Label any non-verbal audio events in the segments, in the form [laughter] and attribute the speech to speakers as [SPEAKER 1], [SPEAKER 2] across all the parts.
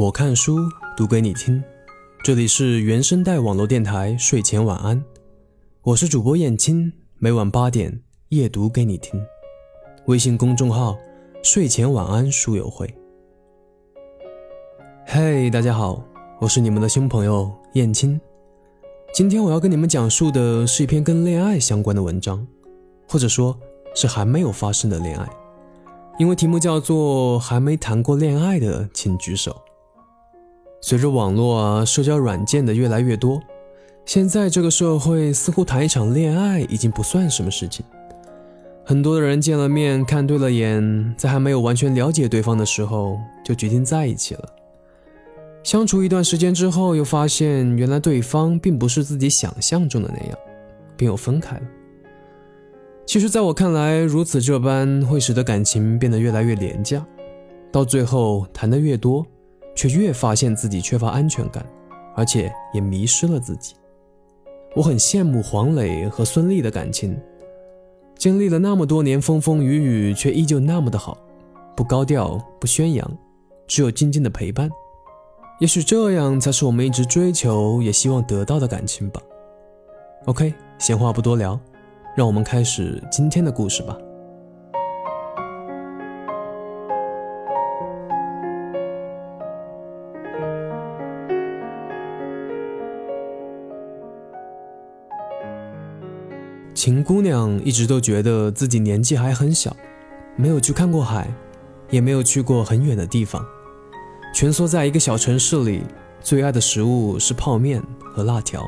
[SPEAKER 1] 我看书读给你听，这里是原声带网络电台睡前晚安，我是主播燕青，每晚八点夜读给你听。微信公众号睡前晚安书友会。嘿，大家好，我是你们的新朋友燕青。今天我要跟你们讲述的是一篇跟恋爱相关的文章，或者说是还没有发生的恋爱，因为题目叫做“还没谈过恋爱的请举手”。随着网络啊、社交软件的越来越多，现在这个社会似乎谈一场恋爱已经不算什么事情。很多的人见了面，看对了眼，在还没有完全了解对方的时候就决定在一起了。相处一段时间之后，又发现原来对方并不是自己想象中的那样，便又分开了。其实，在我看来，如此这般会使得感情变得越来越廉价，到最后谈的越多。却越发现自己缺乏安全感，而且也迷失了自己。我很羡慕黄磊和孙俪的感情，经历了那么多年风风雨雨，却依旧那么的好，不高调，不宣扬，只有静静的陪伴。也许这样才是我们一直追求也希望得到的感情吧。OK，闲话不多聊，让我们开始今天的故事吧。秦姑娘一直都觉得自己年纪还很小，没有去看过海，也没有去过很远的地方，蜷缩在一个小城市里，最爱的食物是泡面和辣条，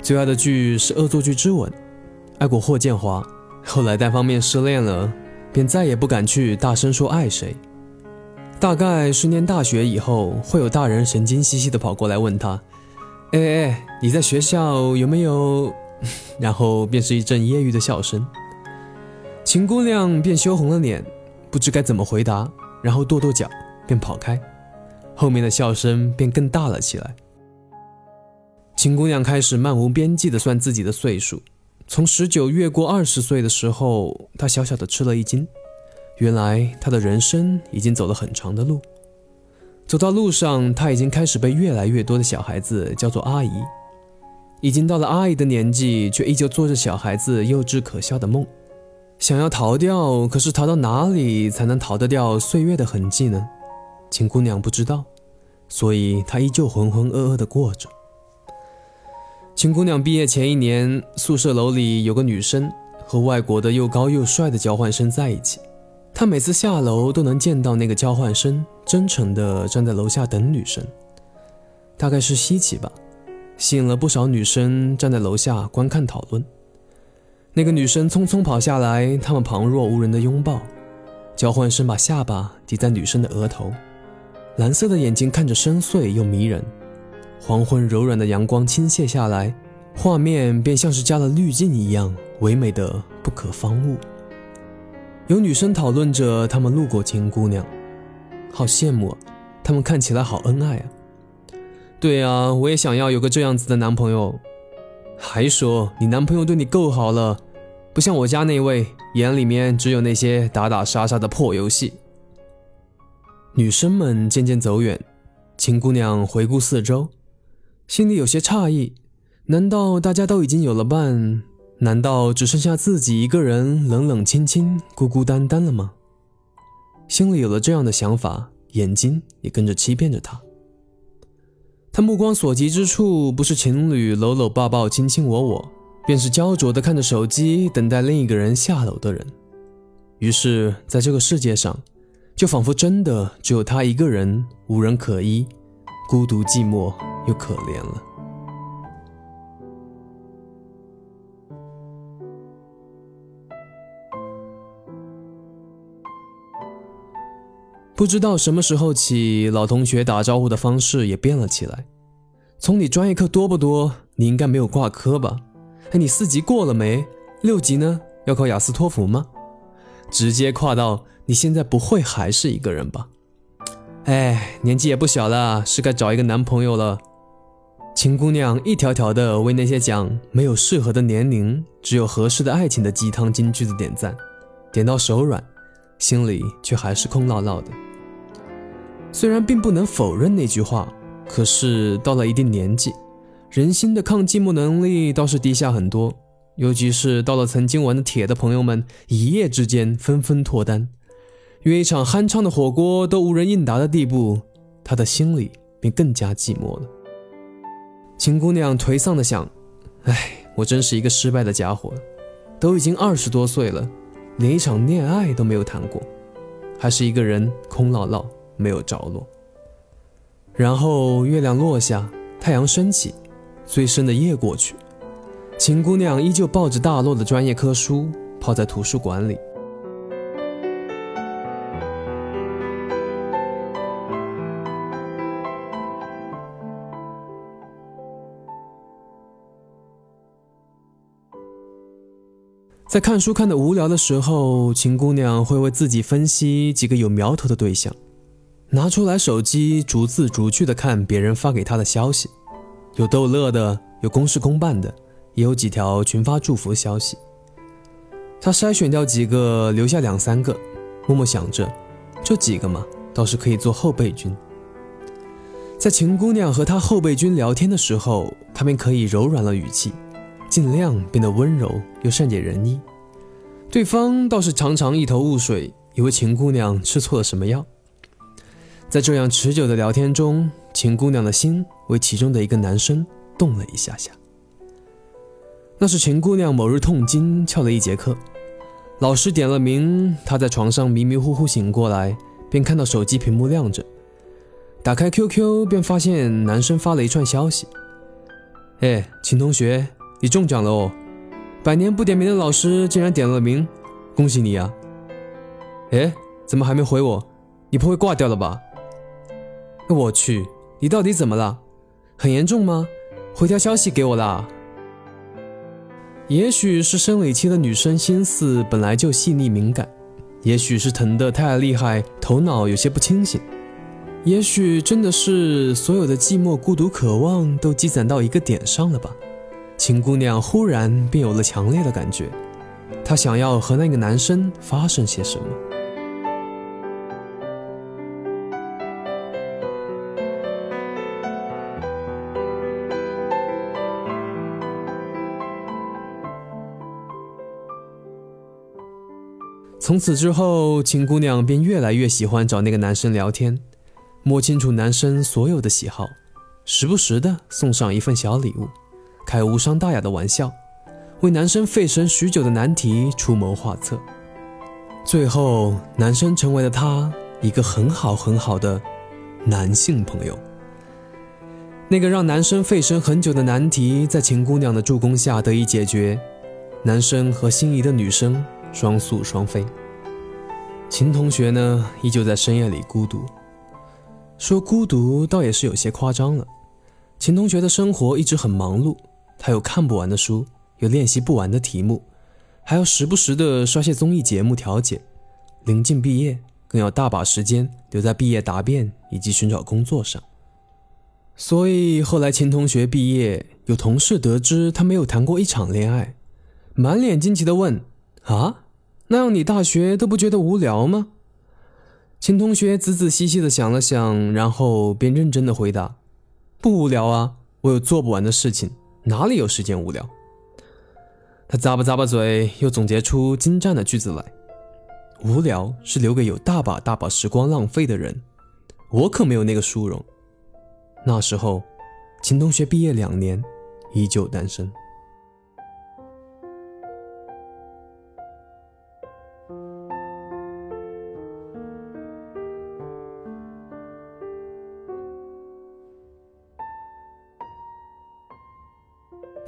[SPEAKER 1] 最爱的剧是《恶作剧之吻》，爱过霍建华，后来单方面失恋了，便再也不敢去大声说爱谁。大概是念大学以后，会有大人神经兮兮的跑过来问他：“哎哎，你在学校有没有？” [laughs] 然后便是一阵揶揄的笑声，秦姑娘便羞红了脸，不知该怎么回答，然后跺跺脚便跑开，后面的笑声便更大了起来。秦姑娘开始漫无边际地算自己的岁数，从十九越过二十岁的时候，她小小的吃了一惊，原来她的人生已经走了很长的路，走到路上，她已经开始被越来越多的小孩子叫做阿姨。已经到了阿姨的年纪，却依旧做着小孩子幼稚可笑的梦，想要逃掉，可是逃到哪里才能逃得掉岁月的痕迹呢？秦姑娘不知道，所以她依旧浑浑噩噩地过着。秦姑娘毕业前一年，宿舍楼里有个女生和外国的又高又帅的交换生在一起，她每次下楼都能见到那个交换生真诚地站在楼下等女生，大概是稀奇吧。吸引了不少女生站在楼下观看讨论。那个女生匆匆跑下来，他们旁若无人的拥抱。交换生把下巴抵在女生的额头，蓝色的眼睛看着深邃又迷人。黄昏柔软的阳光倾泻下来，画面便像是加了滤镜一样唯美的不可方物。有女生讨论着他们路过金姑娘，好羡慕啊，他们看起来好恩爱啊。对啊，我也想要有个这样子的男朋友。还说你男朋友对你够好了，不像我家那位，眼里面只有那些打打杀杀的破游戏。女生们渐渐走远，秦姑娘回顾四周，心里有些诧异：难道大家都已经有了伴？难道只剩下自己一个人冷冷清清、孤孤单单了吗？心里有了这样的想法，眼睛也跟着欺骗着她。他目光所及之处，不是情侣搂搂抱抱、卿卿我我，便是焦灼的看着手机，等待另一个人下楼的人。于是，在这个世界上，就仿佛真的只有他一个人，无人可依，孤独寂寞又可怜了。不知道什么时候起，老同学打招呼的方式也变了起来。从你专业课多不多？你应该没有挂科吧？哎，你四级过了没？六级呢？要考雅思托福吗？直接跨到你现在不会还是一个人吧？哎，年纪也不小了，是该找一个男朋友了。秦姑娘一条条的为那些讲没有适合的年龄，只有合适的爱情的鸡汤金句子点赞，点到手软，心里却还是空落落的。虽然并不能否认那句话，可是到了一定年纪，人心的抗寂寞能力倒是低下很多。尤其是到了曾经玩的铁的朋友们，一夜之间纷纷脱单，约一场酣畅的火锅都无人应答的地步，他的心里便更加寂寞了。秦姑娘颓丧的想：“哎，我真是一个失败的家伙，都已经二十多岁了，连一场恋爱都没有谈过，还是一个人空落落，没有着落。”然后月亮落下，太阳升起，最深的夜过去。秦姑娘依旧抱着大摞的专业科书，泡在图书馆里。在看书看得无聊的时候，秦姑娘会为自己分析几个有苗头的对象，拿出来手机逐字逐句的看别人发给他的消息，有逗乐的，有公事公办的。也有几条群发祝福消息，他筛选掉几个，留下两三个，默默想着，这几个嘛，倒是可以做后备军。在秦姑娘和他后备军聊天的时候，他便可以柔软了语气，尽量变得温柔又善解人意。对方倒是常常一头雾水，以为秦姑娘吃错了什么药。在这样持久的聊天中，秦姑娘的心为其中的一个男生动了一下下。那是秦姑娘某日痛经翘了一节课，老师点了名，她在床上迷迷糊糊醒过来，便看到手机屏幕亮着，打开 QQ 便发现男生发了一串消息：“哎，秦同学，你中奖了哦！百年不点名的老师竟然点了名，恭喜你啊！哎，怎么还没回我？你不会挂掉了吧？我去，你到底怎么了？很严重吗？回条消息给我啦！”也许是生理期的女生心思本来就细腻敏感，也许是疼得太厉害，头脑有些不清醒，也许真的是所有的寂寞、孤独、渴望都积攒到一个点上了吧。秦姑娘忽然便有了强烈的感觉，她想要和那个男生发生些什么。从此之后，秦姑娘便越来越喜欢找那个男生聊天，摸清楚男生所有的喜好，时不时的送上一份小礼物，开无伤大雅的玩笑，为男生费神许久的难题出谋划策。最后，男生成为了她一个很好很好的男性朋友。那个让男生费神很久的难题，在秦姑娘的助攻下得以解决，男生和心仪的女生。双宿双飞。秦同学呢，依旧在深夜里孤独。说孤独倒也是有些夸张了。秦同学的生活一直很忙碌，他有看不完的书，有练习不完的题目，还要时不时的刷些综艺节目调解。临近毕业，更要大把时间留在毕业答辩以及寻找工作上。所以后来秦同学毕业，有同事得知他没有谈过一场恋爱，满脸惊奇的问：“啊？”那样你大学都不觉得无聊吗？秦同学仔仔细细的想了想，然后便认真的回答：“不无聊啊，我有做不完的事情，哪里有时间无聊？”他咂巴咂巴嘴，又总结出精湛的句子来：“无聊是留给有大把大把时光浪费的人，我可没有那个殊荣。”那时候，秦同学毕业两年，依旧单身。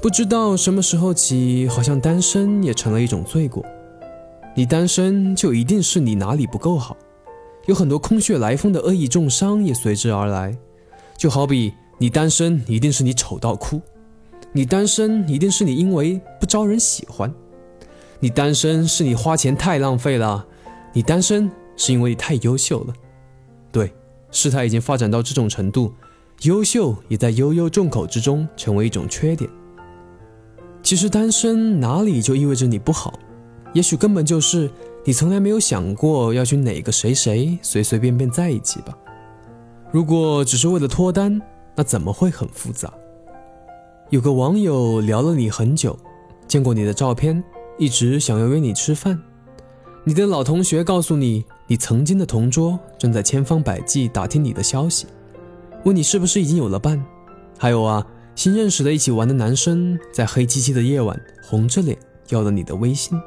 [SPEAKER 1] 不知道什么时候起，好像单身也成了一种罪过。你单身就一定是你哪里不够好，有很多空穴来风的恶意重伤也随之而来。就好比你单身一定是你丑到哭，你单身一定是你因为不招人喜欢，你单身是你花钱太浪费了，你单身是因为你太优秀了。对，事态已经发展到这种程度，优秀也在悠悠众口之中成为一种缺点。其实单身哪里就意味着你不好，也许根本就是你从来没有想过要去哪个谁谁随随便便在一起吧。如果只是为了脱单，那怎么会很复杂？有个网友聊了你很久，见过你的照片，一直想要约你吃饭。你的老同学告诉你，你曾经的同桌正在千方百计打听你的消息，问你是不是已经有了伴。还有啊，新认识的一起玩的男生，在黑漆漆的夜晚，红着脸要了你的微信。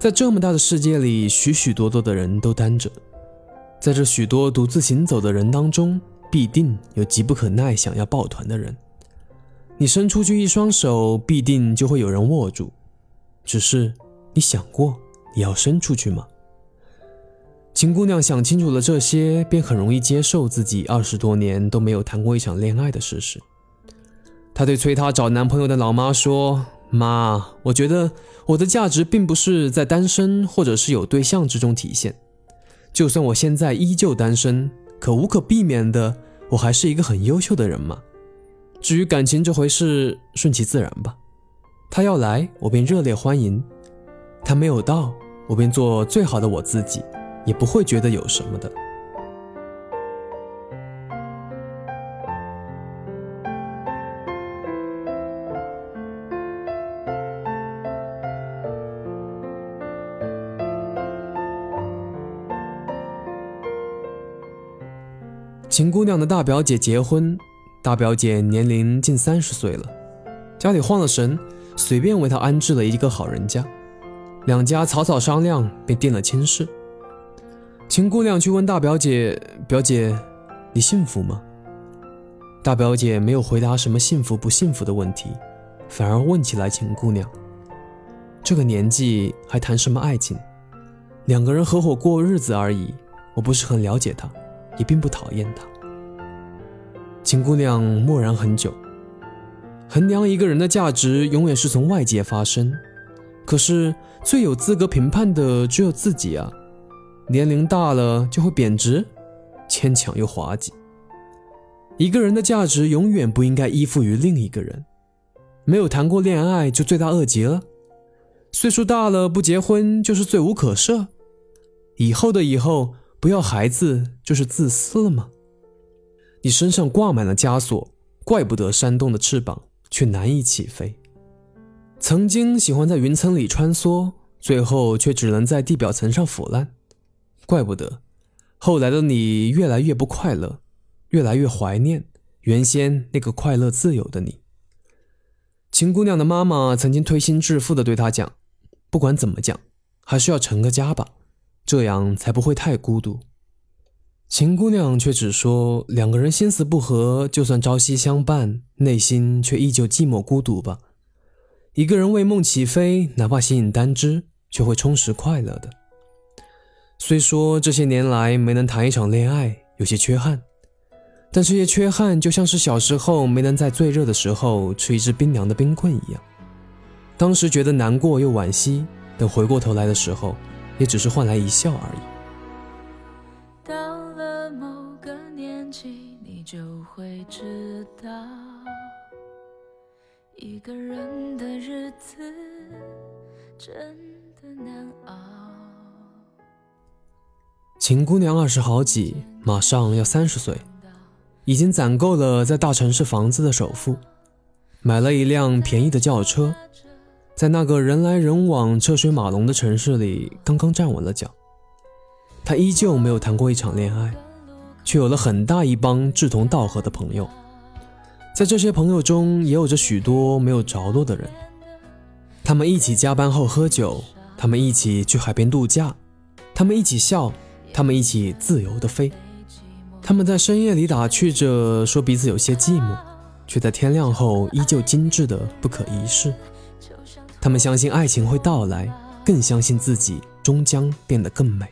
[SPEAKER 1] 在这么大的世界里，许许多多的人都单着。在这许多独自行走的人当中，必定有急不可耐想要抱团的人。你伸出去一双手，必定就会有人握住。只是你想过你要伸出去吗？[laughs] 秦姑娘想清楚了这些，便很容易接受自己二十多年都没有谈过一场恋爱的事实。她对催她找男朋友的老妈说：“妈，我觉得我的价值并不是在单身或者是有对象之中体现。”就算我现在依旧单身，可无可避免的，我还是一个很优秀的人嘛。至于感情这回事，顺其自然吧。他要来，我便热烈欢迎；他没有到，我便做最好的我自己，也不会觉得有什么的。秦姑娘的大表姐结婚，大表姐年龄近三十岁了，家里慌了神，随便为她安置了一个好人家，两家草草商量便定了亲事。秦姑娘去问大表姐：“表姐，你幸福吗？”大表姐没有回答什么幸福不幸福的问题，反而问起来：“秦姑娘，这个年纪还谈什么爱情？两个人合伙过日子而已，我不是很了解他。”也并不讨厌他。秦姑娘默然很久。衡量一个人的价值，永远是从外界发生。可是最有资格评判的只有自己啊！年龄大了就会贬值，牵强又滑稽。一个人的价值永远不应该依附于另一个人。没有谈过恋爱就罪大恶极了。岁数大了不结婚就是罪无可赦。以后的以后。不要孩子就是自私了吗？你身上挂满了枷锁，怪不得扇动的翅膀却难以起飞。曾经喜欢在云层里穿梭，最后却只能在地表层上腐烂，怪不得后来的你越来越不快乐，越来越怀念原先那个快乐自由的你。秦姑娘的妈妈曾经推心置腹地对她讲：“不管怎么讲，还是要成个家吧。”这样才不会太孤独。秦姑娘却只说：“两个人心思不合，就算朝夕相伴，内心却依旧寂寞孤独吧。一个人为梦起飞，哪怕形影单只，却会充实快乐的。虽说这些年来没能谈一场恋爱，有些缺憾，但这些缺憾就像是小时候没能在最热的时候吃一支冰凉的冰棍一样，当时觉得难过又惋惜，等回过头来的时候。”也只是换来一笑而已。到了某个年纪，你就会知道，一个人的日子真的难熬。秦姑娘二十好几，马上要三十岁，已经攒够了在大城市房子的首付，买了一辆便宜的轿车。在那个人来人往、车水马龙的城市里，刚刚站稳了脚。他依旧没有谈过一场恋爱，却有了很大一帮志同道合的朋友。在这些朋友中，也有着许多没有着落的人。他们一起加班后喝酒，他们一起去海边度假，他们一起笑，他们一起自由的飞。他们在深夜里打趣着，说彼此有些寂寞，却在天亮后依旧精致的不可一世。他们相信爱情会到来，更相信自己终将变得更美。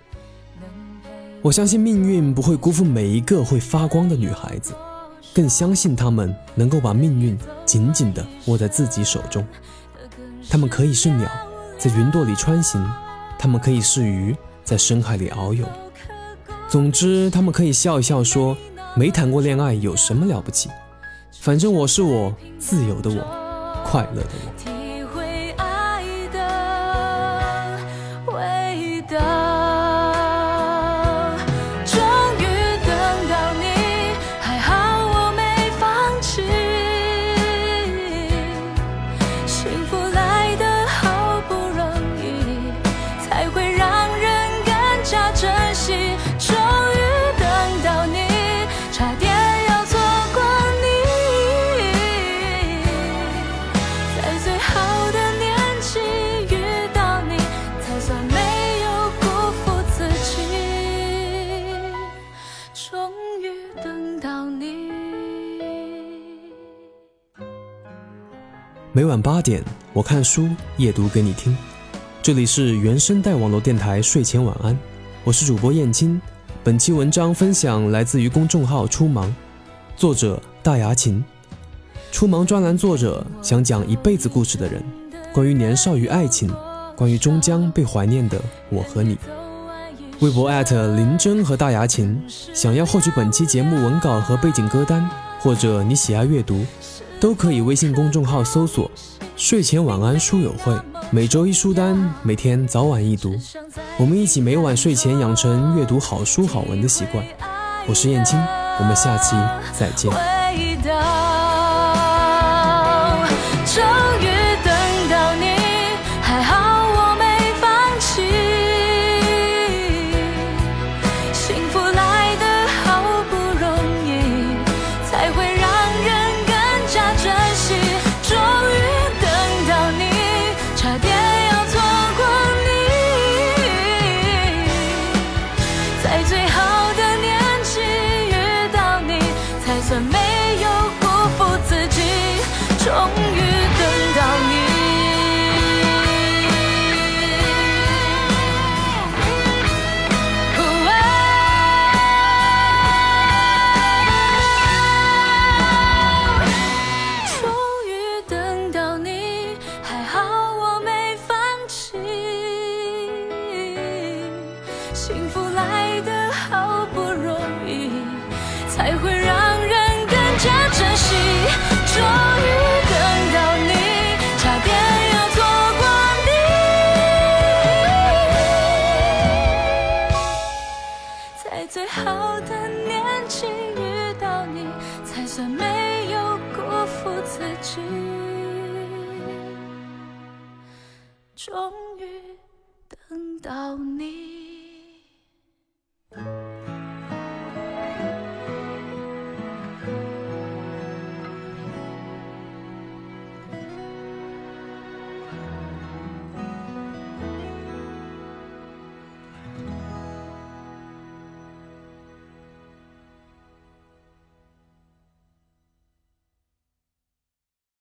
[SPEAKER 1] 我相信命运不会辜负每一个会发光的女孩子，更相信她们能够把命运紧紧地握在自己手中。她们可以是鸟，在云朵里穿行；她们可以是鱼，在深海里遨游。总之，她们可以笑一笑说：“没谈过恋爱有什么了不起？反正我是我，自由的我，快乐的我。”
[SPEAKER 2] 每晚八点，我看书夜读给你听。这里是原声带网络电台睡前晚安，我是主播燕青。本期文章分享来自于公众号“初芒”，作者大牙琴。初芒专栏作者想讲一辈子故事的人，关于年少与爱情，关于终将被怀念的我和你。微博林真和大牙琴，想要获取本期节目文稿和背景歌单，或者你喜爱阅读，都可以微信公众号搜索“睡前晚安书友会”，每周一书单，每天早晚一读，我们一起每晚睡前养成阅读好书好文的习惯。我是燕青，我们下期再见。
[SPEAKER 3] 算没有辜负自己。终于等到你。